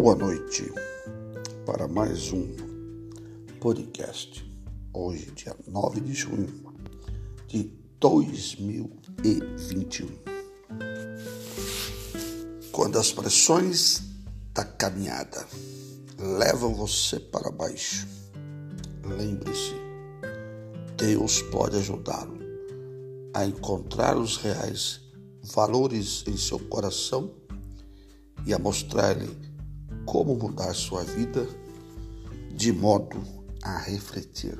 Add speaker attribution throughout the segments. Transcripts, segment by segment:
Speaker 1: Boa noite para mais um podcast. Hoje, dia 9 de junho de 2021. Quando as pressões da caminhada levam você para baixo, lembre-se, Deus pode ajudá-lo a encontrar os reais valores em seu coração e a mostrar-lhe como mudar sua vida de modo a refletir.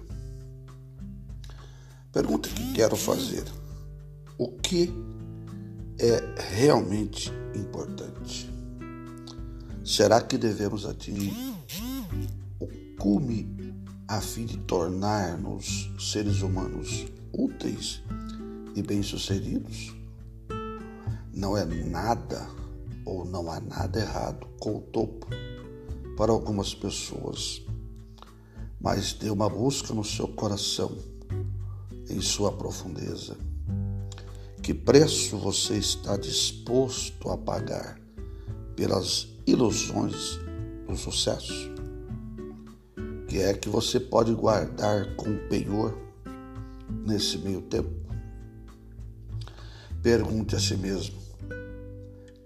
Speaker 1: Pergunta que quero fazer: o que é realmente importante? Será que devemos atingir o cume a fim de tornar-nos seres humanos úteis e bem-sucedidos? Não é nada ou não há nada errado com o topo para algumas pessoas, mas dê uma busca no seu coração, em sua profundeza. Que preço você está disposto a pagar pelas ilusões do sucesso? Que é que você pode guardar com penhor nesse meio tempo? Pergunte a si mesmo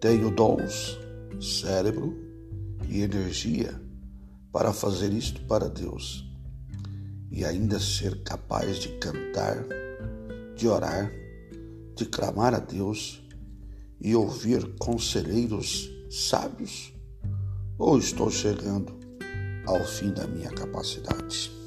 Speaker 1: tenho dons, cérebro e energia para fazer isto para Deus e ainda ser capaz de cantar, de orar, de clamar a Deus e ouvir conselheiros sábios? Ou estou chegando ao fim da minha capacidade?